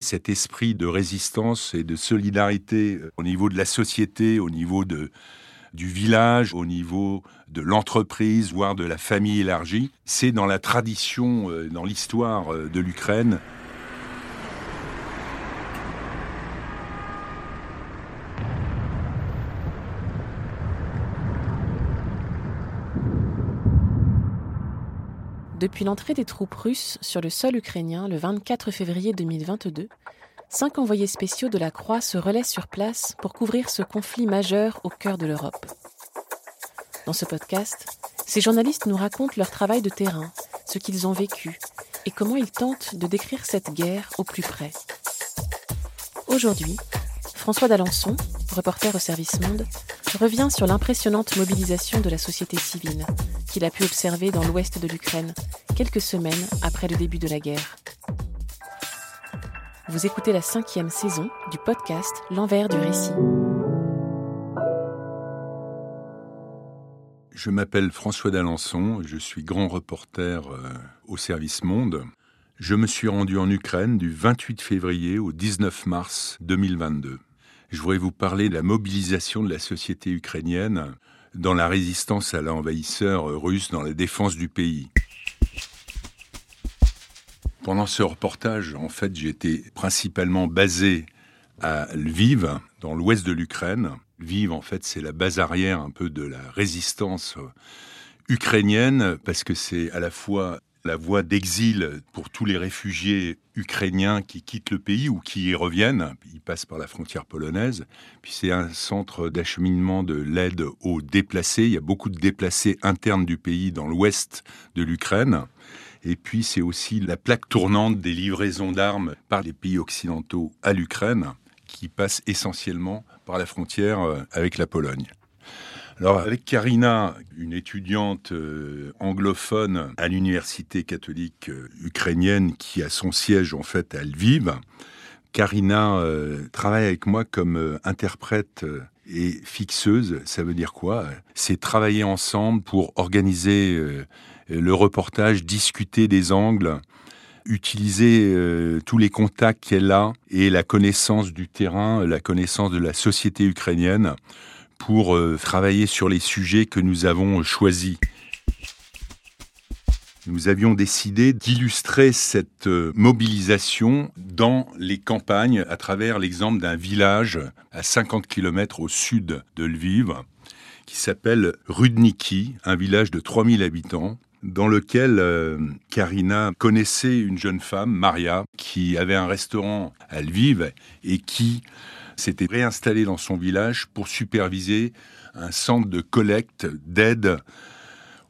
Cet esprit de résistance et de solidarité euh, au niveau de la société, au niveau du village, au niveau de l'entreprise, voire de la famille élargie, c'est dans la tradition, euh, dans l'histoire euh, de l'Ukraine. Depuis l'entrée des troupes russes sur le sol ukrainien le 24 février 2022, cinq envoyés spéciaux de la Croix se relaient sur place pour couvrir ce conflit majeur au cœur de l'Europe. Dans ce podcast, ces journalistes nous racontent leur travail de terrain, ce qu'ils ont vécu et comment ils tentent de décrire cette guerre au plus près. Aujourd'hui, François d'Alençon, reporter au service Monde, revient sur l'impressionnante mobilisation de la société civile qu'il a pu observer dans l'ouest de l'Ukraine, quelques semaines après le début de la guerre. Vous écoutez la cinquième saison du podcast L'envers du récit. Je m'appelle François d'Alençon, je suis grand reporter euh, au service Monde. Je me suis rendu en Ukraine du 28 février au 19 mars 2022. Je voudrais vous parler de la mobilisation de la société ukrainienne dans la résistance à l'envahisseur russe dans la défense du pays. Pendant ce reportage, en fait, j'étais principalement basé à Lviv, dans l'ouest de l'Ukraine. Lviv, en fait, c'est la base arrière un peu de la résistance ukrainienne, parce que c'est à la fois la voie d'exil pour tous les réfugiés ukrainiens qui quittent le pays ou qui y reviennent. Ils passent par la frontière polonaise. Puis c'est un centre d'acheminement de l'aide aux déplacés. Il y a beaucoup de déplacés internes du pays dans l'ouest de l'Ukraine. Et puis c'est aussi la plaque tournante des livraisons d'armes par les pays occidentaux à l'Ukraine, qui passe essentiellement par la frontière euh, avec la Pologne. Alors avec Karina, une étudiante euh, anglophone à l'université catholique euh, ukrainienne qui a son siège en fait à Lviv, Karina euh, travaille avec moi comme interprète et fixeuse. Ça veut dire quoi? C'est travailler ensemble pour organiser le reportage, discuter des angles, utiliser tous les contacts qu'elle a et la connaissance du terrain, la connaissance de la société ukrainienne pour euh, travailler sur les sujets que nous avons choisis. Nous avions décidé d'illustrer cette euh, mobilisation dans les campagnes à travers l'exemple d'un village à 50 km au sud de Lviv qui s'appelle Rudniki, un village de 3000 habitants dans lequel euh, Karina connaissait une jeune femme, Maria, qui avait un restaurant à Lviv et qui s'était réinstallé dans son village pour superviser un centre de collecte d'aide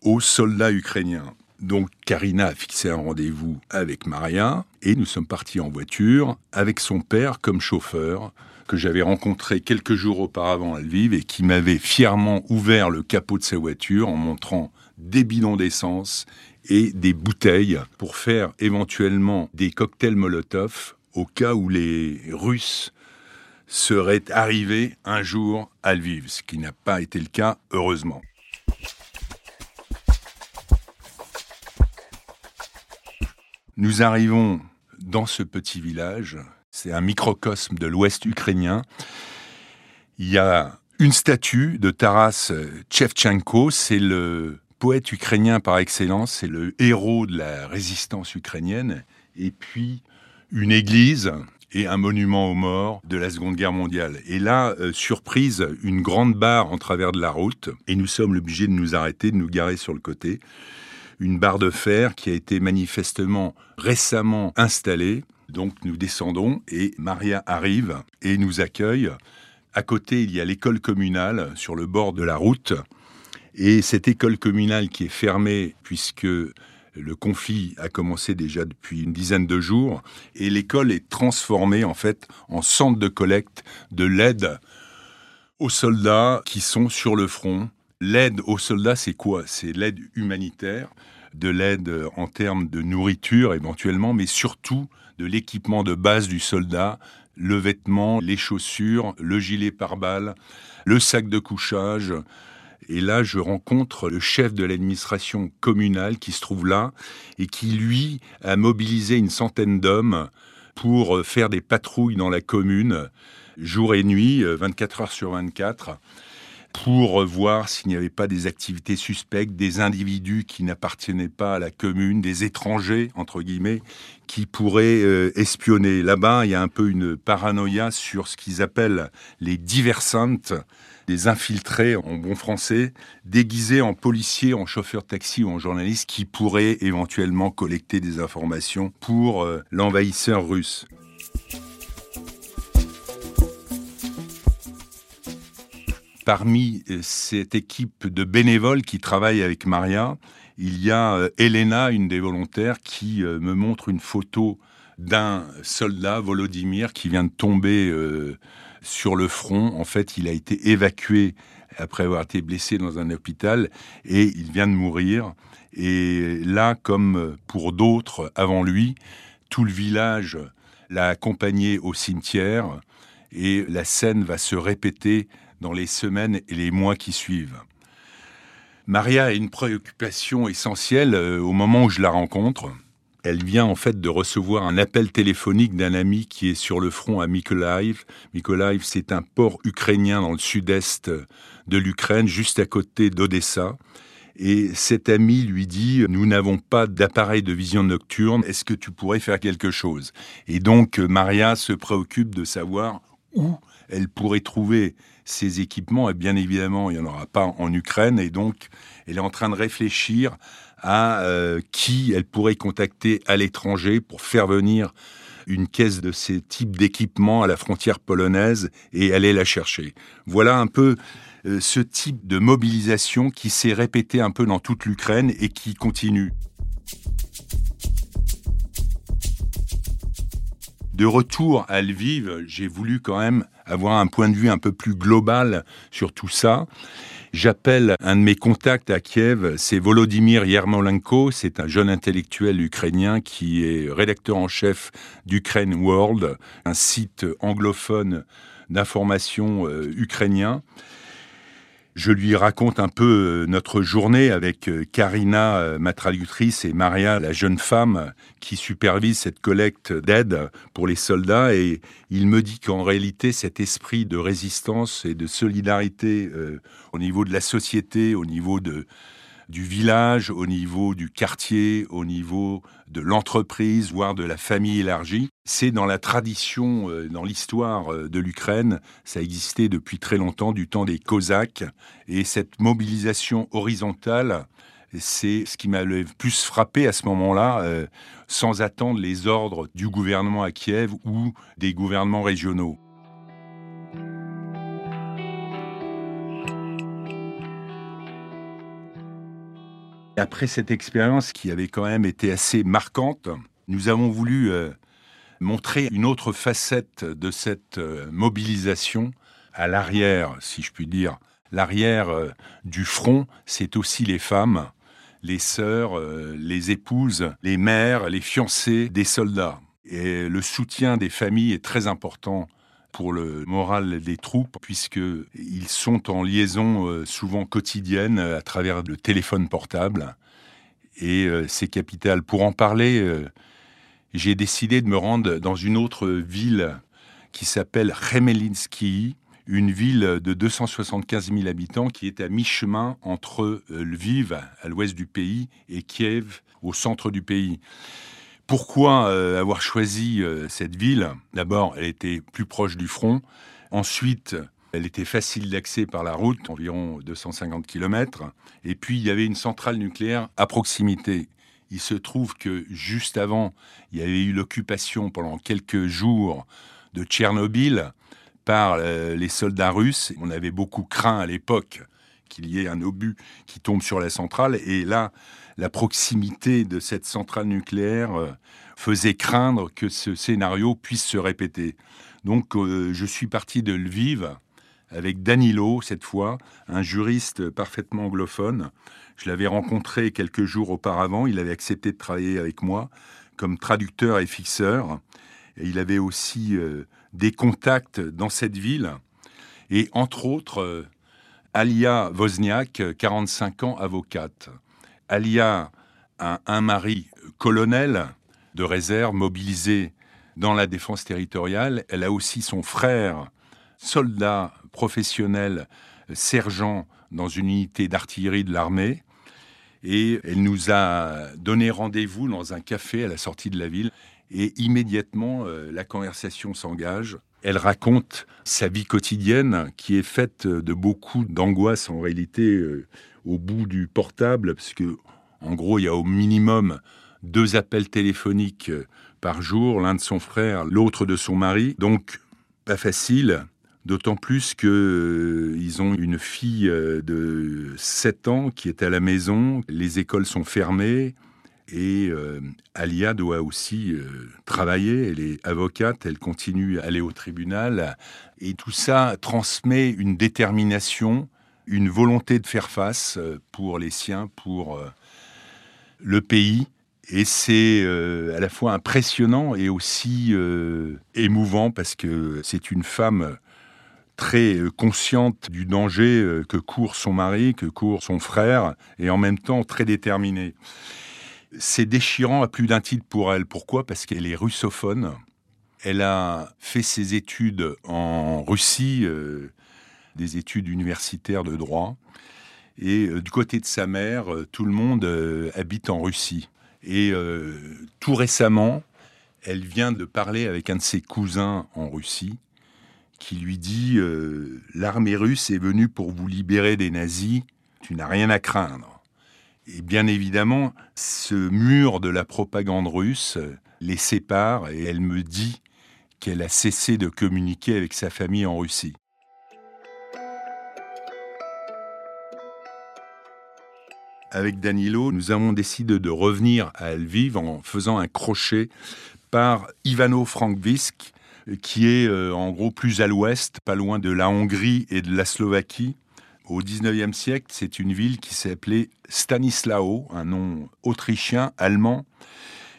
aux soldats ukrainiens. Donc Karina a fixé un rendez-vous avec Maria et nous sommes partis en voiture avec son père comme chauffeur que j'avais rencontré quelques jours auparavant à Lviv et qui m'avait fièrement ouvert le capot de sa voiture en montrant des bidons d'essence et des bouteilles pour faire éventuellement des cocktails Molotov au cas où les Russes serait arrivé un jour à Lviv, ce qui n'a pas été le cas, heureusement. Nous arrivons dans ce petit village, c'est un microcosme de l'ouest ukrainien. Il y a une statue de Taras Shevchenko, c'est le poète ukrainien par excellence, c'est le héros de la résistance ukrainienne, et puis une église et un monument aux morts de la Seconde Guerre mondiale. Et là, euh, surprise, une grande barre en travers de la route, et nous sommes obligés de nous arrêter, de nous garer sur le côté. Une barre de fer qui a été manifestement récemment installée. Donc nous descendons et Maria arrive et nous accueille. À côté, il y a l'école communale sur le bord de la route. Et cette école communale qui est fermée puisque Le conflit a commencé déjà depuis une dizaine de jours et l'école est transformée en fait en centre de collecte de l'aide aux soldats qui sont sur le front. L'aide aux soldats, c'est quoi? C'est l'aide humanitaire, de l'aide en termes de nourriture éventuellement, mais surtout de l'équipement de base du soldat, le vêtement, les chaussures, le gilet pare-balles, le sac de couchage, et là, je rencontre le chef de l'administration communale qui se trouve là et qui, lui, a mobilisé une centaine d'hommes pour faire des patrouilles dans la commune, jour et nuit, 24 heures sur 24 pour voir s'il n'y avait pas des activités suspectes, des individus qui n'appartenaient pas à la commune, des étrangers, entre guillemets, qui pourraient euh, espionner. Là-bas, il y a un peu une paranoïa sur ce qu'ils appellent les diversantes, des infiltrés en bon français, déguisés en policiers, en chauffeurs de taxi ou en journalistes qui pourraient éventuellement collecter des informations pour euh, l'envahisseur russe. Parmi euh, cette équipe de bénévoles qui travaillent avec Maria, il y a euh, Elena, une des volontaires, qui me montre une photo d'un soldat, Volodymyr, qui vient de tomber sur le front. En fait, il a été évacué après avoir été blessé dans un hôpital et il vient de mourir. Et là, comme pour d'autres avant lui, tout le village l'a accompagné au cimetière et la scène va se répéter dans les semaines et les mois qui suivent. Maria a une préoccupation essentielle euh, au moment où je la rencontre elle vient en fait de recevoir un appel téléphonique d'un ami qui est sur le front à Mykolaiv. Mykolaiv, c'est un port ukrainien dans le sud-est de l'Ukraine, juste à côté d'Odessa. Et cet ami lui dit, nous n'avons pas d'appareil de vision nocturne, est-ce que tu pourrais faire quelque chose? Et donc Maria se préoccupe de savoir où elle pourrait trouver ces équipements. Et bien évidemment, il n'y en aura pas en Ukraine. Et donc, elle est en train de réfléchir à euh, qui elle pourrait contacter à l'étranger pour faire venir une caisse de ces types d'équipements à la frontière polonaise et aller la chercher. Voilà un peu euh, ce type de mobilisation qui s'est répété un peu dans toute l'Ukraine et qui continue. De retour à Lviv, j'ai voulu quand même avoir un point de vue un peu plus global sur tout ça. J'appelle un de mes contacts à Kiev, c'est Volodymyr Yermolenko, c'est un jeune intellectuel ukrainien qui est rédacteur en chef d'Ukraine World, un site anglophone d'information euh, ukrainien. Je lui raconte un peu euh, notre journée avec euh, Karina, euh, ma traductrice, et Maria, la jeune femme qui supervise cette collecte d'aide pour les soldats. Et il me dit qu'en réalité, cet esprit de résistance et de solidarité au niveau de la société, au niveau de, du village, au niveau du quartier, au niveau de l'entreprise, voire de la famille élargie. C'est dans la tradition, euh, dans l'histoire euh, de l'Ukraine, ça existait depuis très longtemps, du temps des Cosaques, et cette mobilisation horizontale, c'est ce qui m'a le plus frappé à ce moment-là, euh, sans attendre les ordres du gouvernement à Kiev ou des gouvernements régionaux. Après cette expérience qui avait quand même été assez marquante, nous avons voulu euh, montrer une autre facette de cette euh, mobilisation à l'arrière, si je puis dire. L'arrière euh, du front, c'est aussi les femmes, les sœurs, les épouses, les mères, les fiancées des soldats. Et le soutien des familles est très important pour le moral des troupes, puisqu'ils sont en liaison euh, souvent quotidienne à travers le téléphone portable. Et euh, c'est capital. Pour en parler, euh, j'ai décidé de me rendre dans une autre ville qui s'appelle Remelinsky, une ville de 275 000 habitants qui est à mi-chemin entre Lviv, à l'ouest du pays, et Kiev, au centre du pays. Pourquoi euh, avoir choisi euh, cette ville? D'abord, elle était plus proche du front. Ensuite, elle était facile d'accès par la route, environ 250 km. Et puis, il y avait une centrale nucléaire à proximité. Il se trouve que juste avant, il y avait eu l'occupation pendant quelques jours de Tchernobyl par euh, les soldats russes. On avait beaucoup craint à l'époque qu'il y ait un obus qui tombe sur la centrale. Et là, la proximité de cette centrale nucléaire euh, faisait craindre que ce scénario puisse se répéter. Donc euh, je suis parti de Lviv avec Danilo, cette fois, un juriste parfaitement anglophone. Je l'avais rencontré quelques jours auparavant, il avait accepté de travailler avec moi comme traducteur et fixeur. Et il avait aussi euh, des contacts dans cette ville. Et entre autres, Alia Wozniak, 45 ans, avocate. Alia a un mari colonel de réserve mobilisé dans la défense territoriale. Elle a aussi son frère, soldat professionnel, sergent dans une unité d'artillerie de l'armée. Et elle nous a donné rendez-vous dans un café à la sortie de la ville. Et immédiatement, euh, la conversation s'engage. Elle raconte sa vie quotidienne qui est faite de beaucoup d'angoisse en réalité euh, au bout du portable, parce en gros, il y a au minimum deux appels téléphoniques euh, par jour, l'un de son frère, l'autre de son mari. Donc, pas facile, d'autant plus qu'ils euh, ont une fille euh, de 7 ans qui est à la maison, les écoles sont fermées, et Alia doit aussi travailler, elle est avocate, elle continue à aller au tribunal, et tout ça transmet une détermination, une volonté de faire face pour les siens, pour le pays. Et c'est euh, à la fois impressionnant et aussi euh, émouvant parce que c'est une femme très euh, consciente du danger que court son mari, que court son frère, et en même temps très déterminée. C'est déchirant à plus d'un titre pour elle. Pourquoi? Parce qu'elle est russophone. Elle a fait ses études en Russie, des études universitaires de droit. Et du côté de sa mère, tout le monde habite en Russie. Et euh, tout récemment, elle vient de parler avec un de ses cousins en Russie qui lui dit euh, L'armée russe est venue pour vous libérer des nazis, tu n'as rien à craindre. Et bien évidemment, ce mur de la propagande russe les sépare et elle me dit qu'elle a cessé de communiquer avec sa famille en Russie. avec Danilo, nous avons décidé de revenir à Lviv en faisant un crochet par Ivano Frankivsk, qui est euh, en gros plus à l'ouest, pas loin de la Hongrie et de la Slovaquie. Au XIXe siècle, c'est une ville qui s'appelait Stanislao, un nom autrichien, allemand,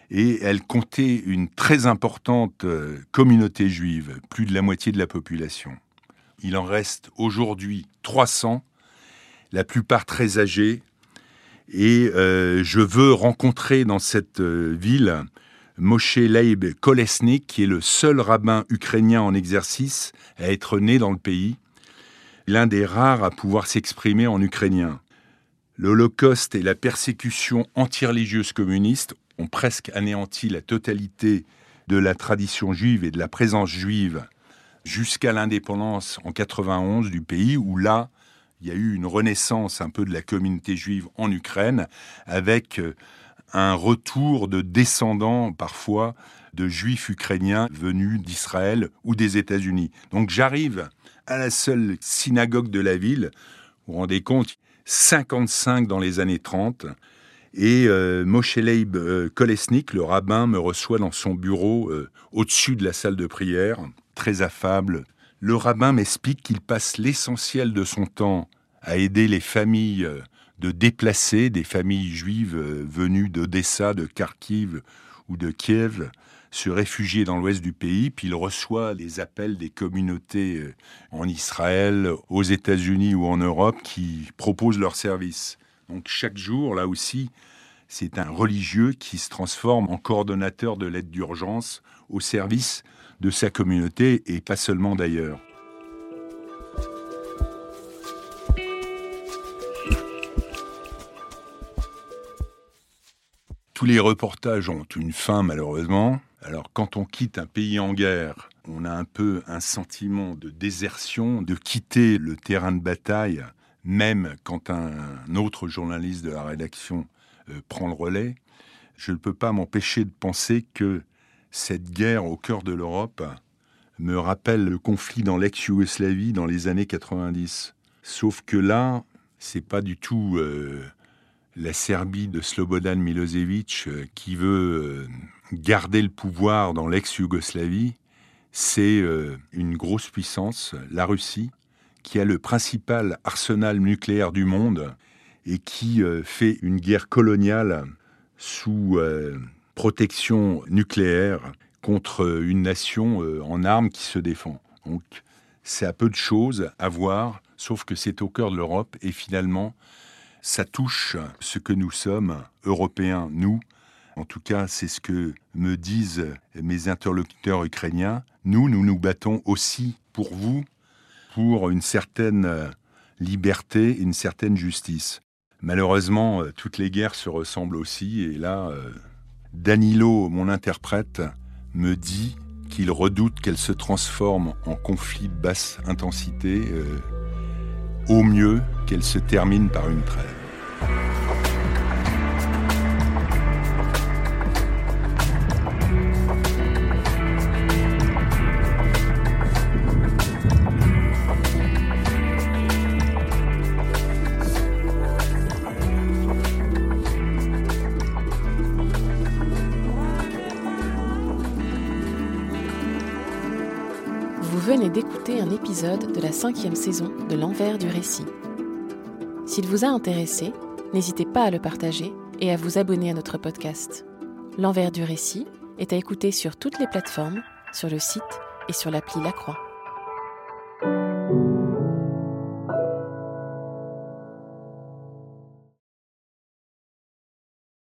et elle comptait une très importante euh, communauté juive, plus de la moitié de la population. Il en reste aujourd'hui 300, la plupart très âgés, et euh, je veux rencontrer dans cette euh, ville Moshe Leib Kolesnik, qui est le seul rabbin ukrainien en exercice à être né dans le pays, l'un des rares à pouvoir s'exprimer en ukrainien. L'Holocauste et la persécution anti-religieuse communiste ont presque anéanti la totalité de la tradition juive et de la présence juive jusqu'à l'indépendance en 91 du pays, où là, il y a eu une renaissance un peu de la communauté juive en Ukraine, avec euh, un retour de descendants parfois de juifs ukrainiens venus d'Israël ou des États-Unis. Donc j'arrive à la seule synagogue de la ville, vous vous rendez compte, 55 dans les années 30, et euh, Moshe Leib euh, Kolesnik, le rabbin, me reçoit dans son bureau au-dessus de la salle de prière, très affable, le rabbin m'explique qu'il passe l'essentiel de son temps à aider les familles euh, de déplacés, des familles juives euh, venues d'Odessa, de Kharkiv ou de Kiev, se réfugier dans l'ouest du pays, puis il reçoit les appels des communautés euh, en Israël, aux États-Unis ou en Europe qui proposent leurs services. Donc chaque jour, là aussi, c'est un religieux qui se transforme en coordonnateur de l'aide d'urgence au service de sa communauté et pas seulement d'ailleurs. Tous les reportages ont une fin malheureusement. Alors quand on quitte un pays en guerre, on a un peu un sentiment de désertion, de quitter le terrain de bataille, même quand un autre journaliste de la rédaction euh, prend le relais. Je ne peux pas m'empêcher de penser que cette guerre au cœur de l'Europe me rappelle le conflit dans l'ex-Yougoslavie dans les années 90. Sauf que là, C'est pas du tout euh, la Serbie de Slobodan Milosevic euh, qui veut euh, garder le pouvoir dans l'ex-Yougoslavie. C'est une grosse puissance, la Russie, qui a le principal arsenal nucléaire du monde et qui fait une guerre coloniale sous protection nucléaire contre une nation en armes qui se défend. Donc, c'est à peu de choses à voir, sauf que c'est au cœur de l'Europe et finalement, ça touche ce que nous sommes, Européens, nous. En tout cas, c'est ce que me disent mes interlocuteurs ukrainiens. Nous, nous nous battons aussi pour vous, pour une certaine liberté, une certaine justice. Malheureusement, toutes les guerres se ressemblent aussi, et là, euh, Danilo, mon interprète, me dit qu'il redoute qu'elle se transforme en conflit basse intensité, euh, au mieux qu'elle se termine par une trêve. Venez d'écouter un épisode de la cinquième saison de L'envers du récit. S'il vous a intéressé, n'hésitez pas à le partager et à vous abonner à notre podcast. L'envers du récit est à écouter sur toutes les plateformes, sur le site et sur l'appli La Croix.